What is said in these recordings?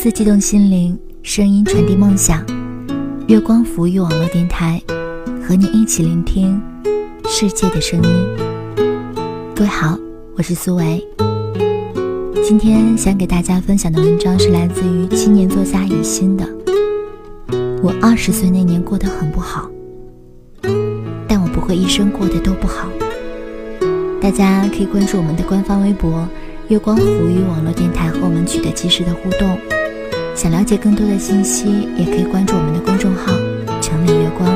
文字激动心灵，声音传递梦想。月光浮育网络电台，和你一起聆听世界的声音。各位好，我是苏维。今天想给大家分享的文章是来自于青年作家以心的。我二十岁那年过得很不好，但我不会一生过得都不好。大家可以关注我们的官方微博。月光浮语网络电台和我们取得及时的互动，想了解更多的信息，也可以关注我们的公众号“城里月光”。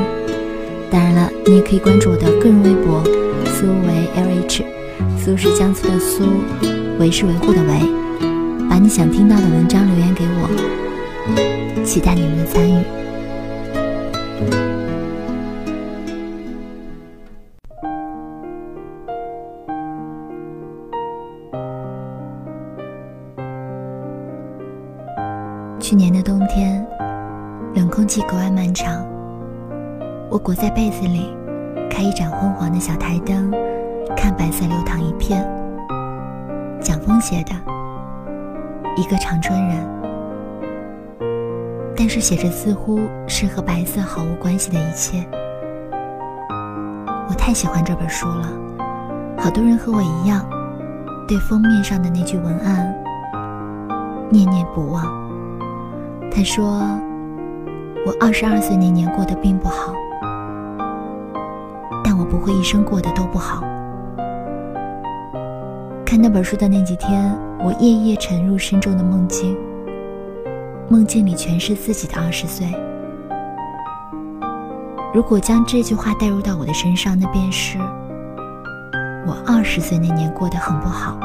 当然了，你也可以关注我的个人微博“苏维 LH”，苏是江苏的苏，维是维护的维。把你想听到的文章留言给我，期待你们的参与。冬天，冷空气格外漫长。我裹在被子里，开一盏昏黄的小台灯，看白色流淌一片。蒋峰写的，一个长春人。但是写着似乎是和白色毫无关系的一切。我太喜欢这本书了，好多人和我一样，对封面上的那句文案念念不忘。他说：“我二十二岁那年过得并不好，但我不会一生过得都不好。”看那本书的那几天，我夜夜沉入深重的梦境，梦境里全是自己的二十岁。如果将这句话带入到我的身上，那便是我二十岁那年过得很不好，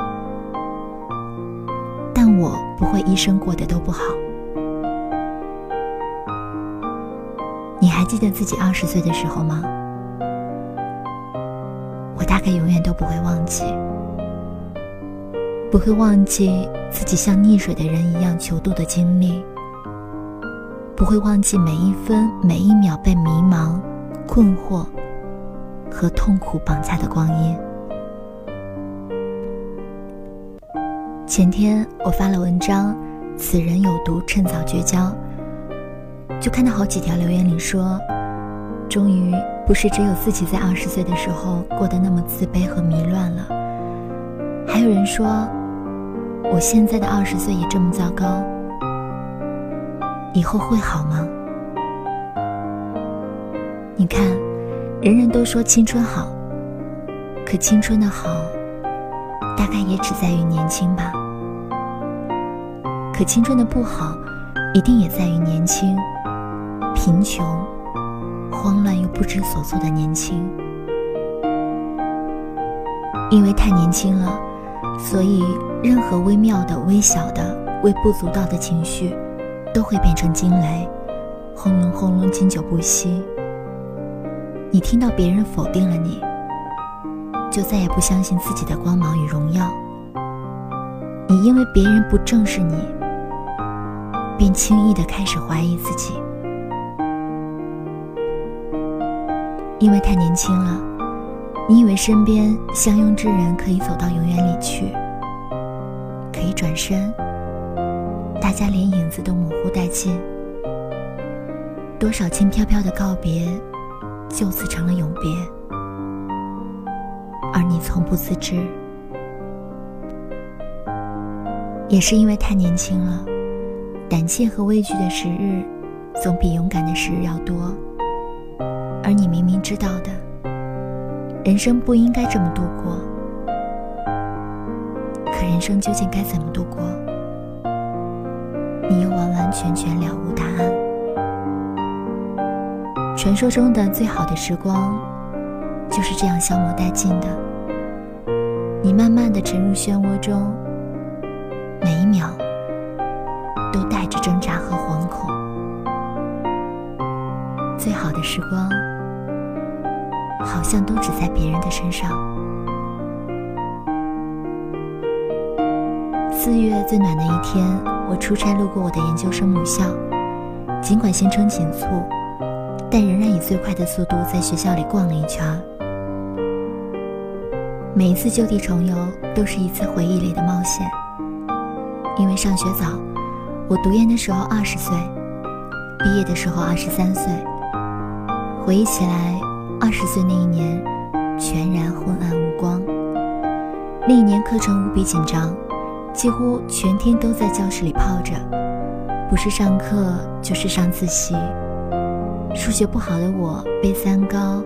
但我不会一生过得都不好。记得自己二十岁的时候吗？我大概永远都不会忘记，不会忘记自己像溺水的人一样求渡的经历，不会忘记每一分每一秒被迷茫、困惑和痛苦绑架的光阴。前天我发了文章，此人有毒，趁早绝交。就看到好几条留言里说，终于不是只有自己在二十岁的时候过得那么自卑和迷乱了。还有人说，我现在的二十岁也这么糟糕，以后会好吗？你看，人人都说青春好，可青春的好，大概也只在于年轻吧。可青春的不好，一定也在于年轻。贫穷、慌乱又不知所措的年轻，因为太年轻了，所以任何微妙的、微小的、微不足道的情绪，都会变成惊雷，轰隆轰隆，经久不息。你听到别人否定了你，就再也不相信自己的光芒与荣耀。你因为别人不正视你，便轻易的开始怀疑自己。因为太年轻了，你以为身边相拥之人可以走到永远里去，可以转身，大家连影子都模糊殆尽，多少轻飘飘的告别，就此成了永别，而你从不自知。也是因为太年轻了，胆怯和畏惧的时日，总比勇敢的时日要多。而你明明知道的，人生不应该这么度过，可人生究竟该怎么度过，你又完完全全了无答案。传说中的最好的时光，就是这样消磨殆尽的。你慢慢的沉入漩涡中，每一秒都带着挣扎和惶恐。最好的时光。好像都只在别人的身上。四月最暖的一天，我出差路过我的研究生母校，尽管行程紧促，但仍然以最快的速度在学校里逛了一圈。每一次就地重游，都是一次回忆里的冒险。因为上学早，我读研的时候二十岁，毕业的时候二十三岁。回忆起来，二十岁那一年，全然昏暗无光。那一年课程无比紧张，几乎全天都在教室里泡着，不是上课就是上自习。数学不好的我背三高：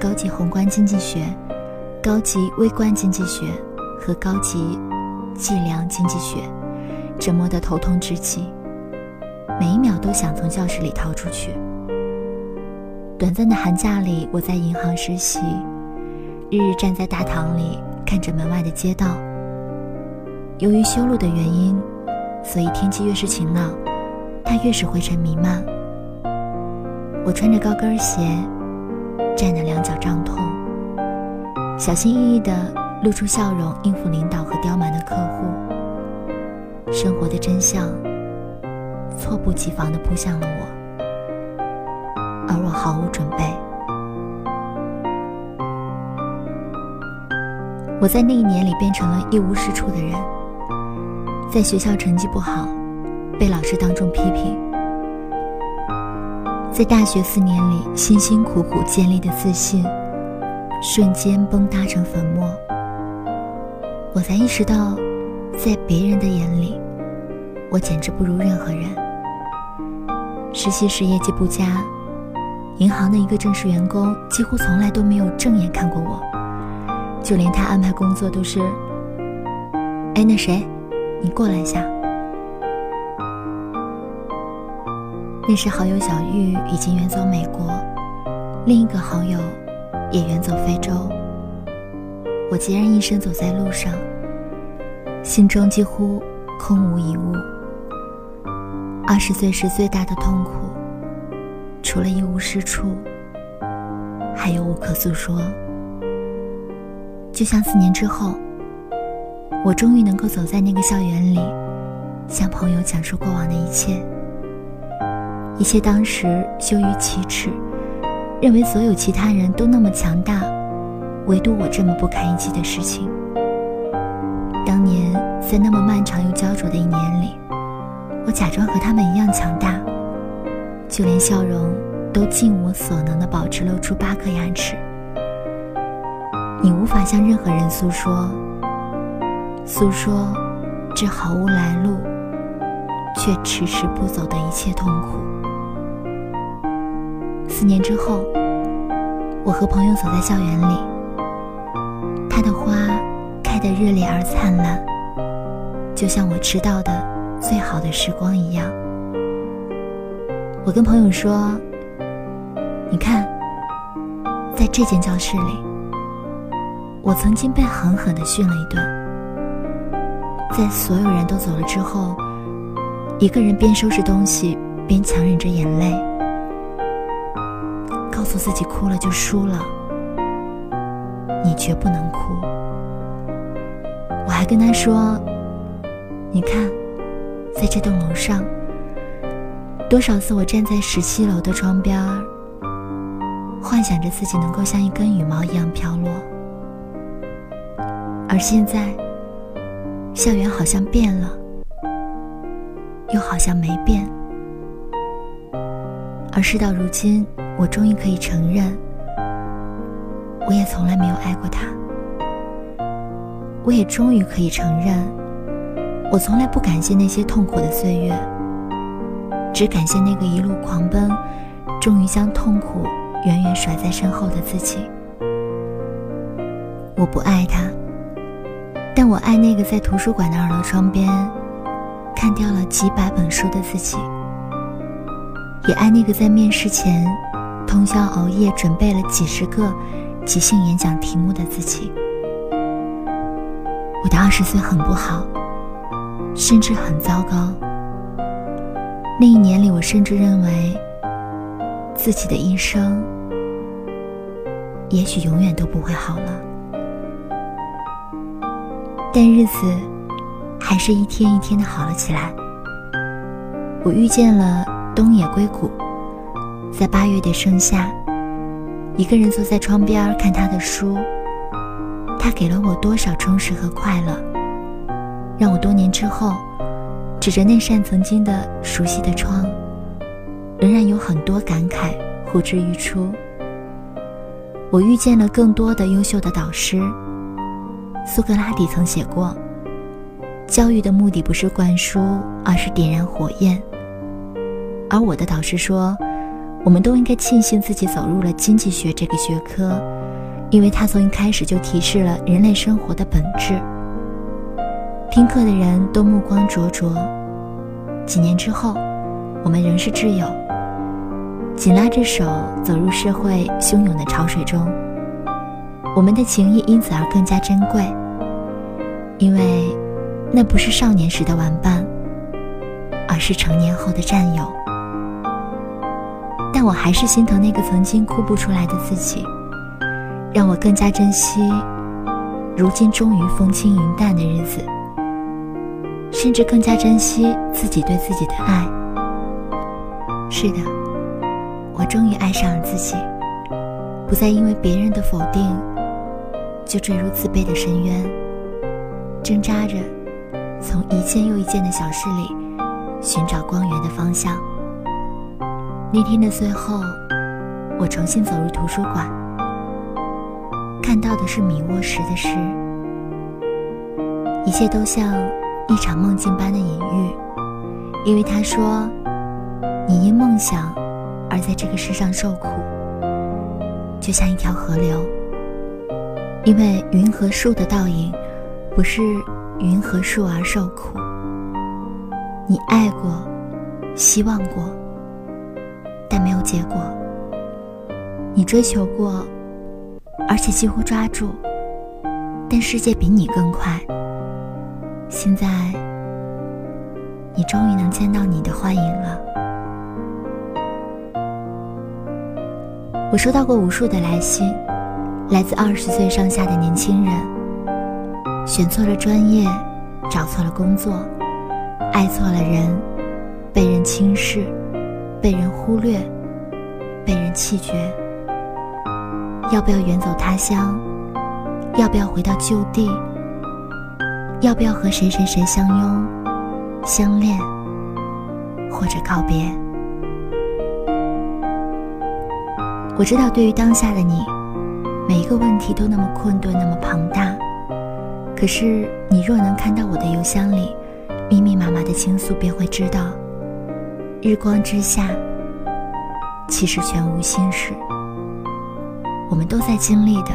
高级宏观经济学、高级微观经济学和高级计量经济学，折磨得头痛至极，每一秒都想从教室里逃出去。短暂的寒假里，我在银行实习，日日站在大堂里看着门外的街道。由于修路的原因，所以天气越是晴朗，它越是灰尘弥漫。我穿着高跟鞋，站得两脚胀痛，小心翼翼地露出笑容应付领导和刁蛮的客户。生活的真相，猝不及防地扑向了我，而我毫无准备。我在那一年里变成了一无是处的人，在学校成绩不好，被老师当众批评。在大学四年里辛辛苦苦建立的自信，瞬间崩塌成粉末。我才意识到，在别人的眼里，我简直不如任何人。实习时业绩不佳，银行的一个正式员工几乎从来都没有正眼看过我，就连他安排工作都是：“哎，那谁，你过来一下。”那时好友小玉已经远走美国，另一个好友也远走非洲。我孑然一身走在路上，心中几乎空无一物。二十岁时最大的痛苦，除了一无是处，还有无可诉说。就像四年之后，我终于能够走在那个校园里，向朋友讲述过往的一切。一切当时羞于启齿，认为所有其他人都那么强大，唯独我这么不堪一击的事情。当年在那么漫长又焦灼的一年里，我假装和他们一样强大，就连笑容都尽我所能的保持露出八颗牙齿。你无法向任何人诉说，诉说这毫无来路却迟迟不走的一切痛苦。四年之后，我和朋友走在校园里，他的花开得热烈而灿烂，就像我知道的最好的时光一样。我跟朋友说：“你看，在这间教室里，我曾经被狠狠地训了一顿。在所有人都走了之后，一个人边收拾东西边强忍着眼泪。”告诉自己哭了就输了，你绝不能哭。我还跟他说：“你看，在这栋楼上，多少次我站在十七楼的窗边，幻想着自己能够像一根羽毛一样飘落。而现在，校园好像变了，又好像没变。而事到如今。”我终于可以承认，我也从来没有爱过他。我也终于可以承认，我从来不感谢那些痛苦的岁月，只感谢那个一路狂奔，终于将痛苦远远甩在身后的自己。我不爱他，但我爱那个在图书馆的二楼窗边，看掉了几百本书的自己，也爱那个在面试前。通宵熬夜准备了几十个即兴演讲题目的自己，我的二十岁很不好，甚至很糟糕。那一年里，我甚至认为自己的一生也许永远都不会好了。但日子还是一天一天的好了起来。我遇见了东野圭吾。在八月的盛夏，一个人坐在窗边看他的书，他给了我多少充实和快乐，让我多年之后指着那扇曾经的熟悉的窗，仍然有很多感慨呼之欲出。我遇见了更多的优秀的导师。苏格拉底曾写过：“教育的目的不是灌输，而是点燃火焰。”而我的导师说：“我们都应该庆幸自己走入了经济学这个学科，因为它从一开始就提示了人类生活的本质。”听课的人都目光灼灼。几年之后，我们仍是挚友，紧拉着手走入社会汹涌的潮水中。我们的情谊因此而更加珍贵，因为那不是少年时的玩伴，而是成年后的战友。但我还是心疼那个曾经哭不出来的自己，让我更加珍惜如今终于风轻云淡的日子。甚至更加珍惜自己对自己的爱。是的，我终于爱上了自己，不再因为别人的否定就坠入自卑的深渊，挣扎着从一件又一件的小事里寻找光源的方向。那天的最后，我重新走入图书馆，看到的是米沃什的诗，一切都像。一场梦境般的隐喻，因为他说：“你因梦想而在这个世上受苦，就像一条河流。因为云和树的倒影，不是云和树而受苦。你爱过，希望过，但没有结果。你追求过，而且几乎抓住，但世界比你更快。”现在，你终于能见到你的幻影了。我收到过无数的来信，来自二十岁上下的年轻人，选错了专业，找错了工作，爱错了人，被人轻视，被人忽略，被人弃绝。要不要远走他乡？要不要回到旧地？要不要和谁谁谁相拥、相恋，或者告别？我知道，对于当下的你，每一个问题都那么困顿，那么庞大。可是，你若能看到我的邮箱里密密麻麻的倾诉，便会知道，日光之下，其实全无心事。我们都在经历的，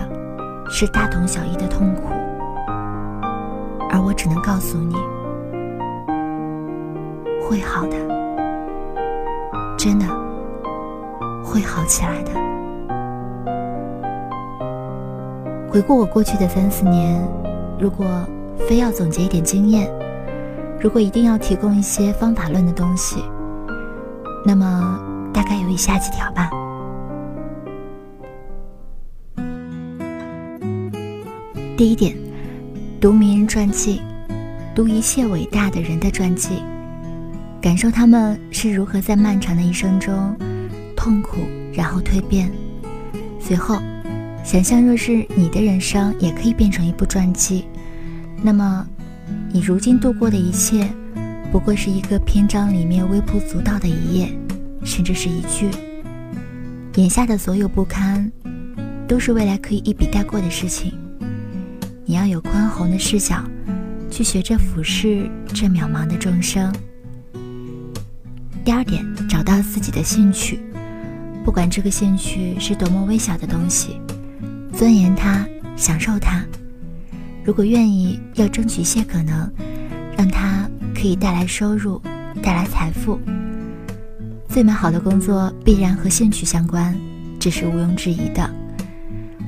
是大同小异的痛苦。而我只能告诉你，会好的，真的会好起来的。回顾我过去的三四年，如果非要总结一点经验，如果一定要提供一些方法论的东西，那么大概有以下几条吧。第一点。读名人传记，读一切伟大的人的传记，感受他们是如何在漫长的一生中痛苦，然后蜕变。随后，想象若是你的人生也可以变成一部传记，那么你如今度过的一切，不过是一个篇章里面微不足道的一页，甚至是一句。眼下的所有不堪，都是未来可以一笔带过的事情。你要有宽宏的视角，去学着俯视这渺茫的众生。第二点，找到自己的兴趣，不管这个兴趣是多么微小的东西，钻研它，享受它。如果愿意，要争取一些可能，让它可以带来收入，带来财富。最美好的工作必然和兴趣相关，这是毋庸置疑的。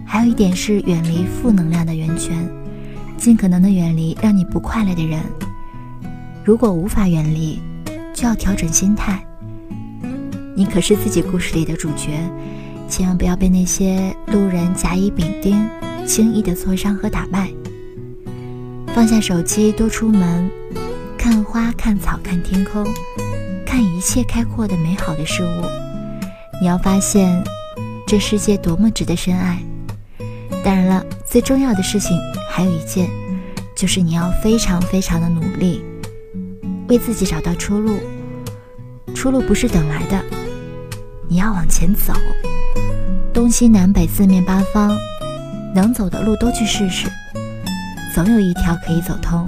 还有一点是远离负能量的源泉，尽可能的远离让你不快乐的人。如果无法远离，就要调整心态。你可是自己故事里的主角，千万不要被那些路人甲乙丙丁轻易的挫伤和打败。放下手机，多出门，看花、看草、看天空，看一切开阔的美好的事物。你要发现，这世界多么值得深爱。当然了，最重要的事情还有一件，就是你要非常非常的努力，为自己找到出路。出路不是等来的，你要往前走，东西南北四面八方，能走的路都去试试，总有一条可以走通。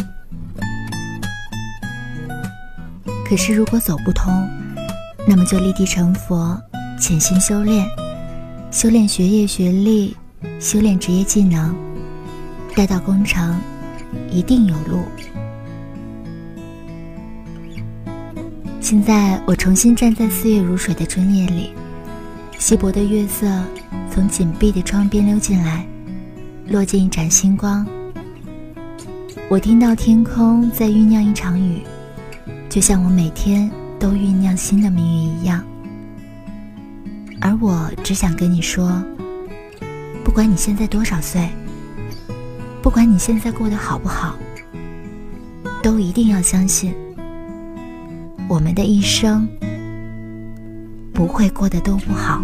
可是如果走不通，那么就立地成佛，潜心修炼，修炼学业学历，修炼职业技能，待到功成，一定有路。现在我重新站在四月如水的春夜里，稀薄的月色从紧闭的窗边溜进来，落进一盏星光。我听到天空在酝酿一场雨，就像我每天都酝酿新的命运一样。而我只想跟你说，不管你现在多少岁，不管你现在过得好不好，都一定要相信。我们的一生不会过得都不好。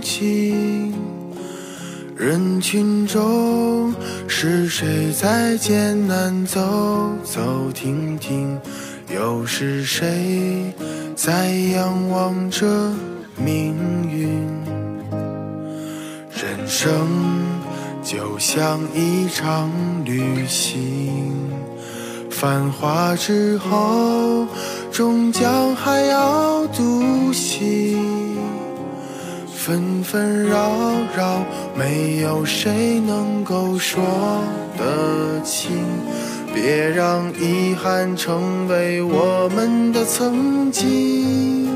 纯净？人群中是谁在艰难走走停停？又是谁在仰望着命运？人生。就像一场旅行，繁华之后，终将还要独行。纷纷扰扰，没有谁能够说得清。别让遗憾成为我们的曾经。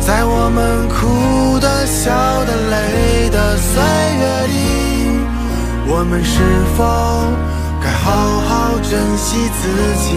在我们哭的、笑的、累的岁月里，我们是否该好好珍惜自己？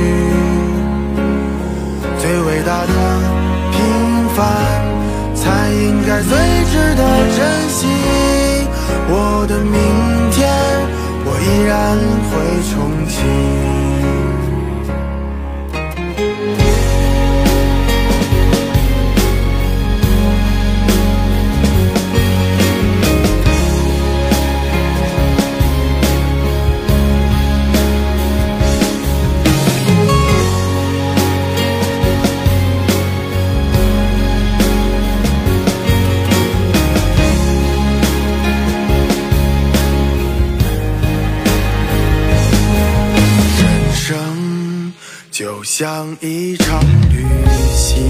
最值得珍惜。我的明天，我依然会重启。像一场旅行，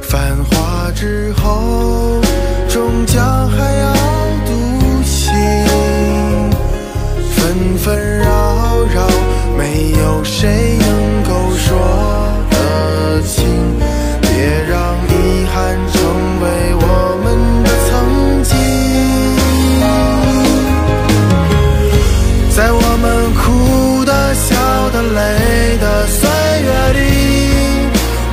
繁华之后，终将还要独行。纷纷扰扰，没有谁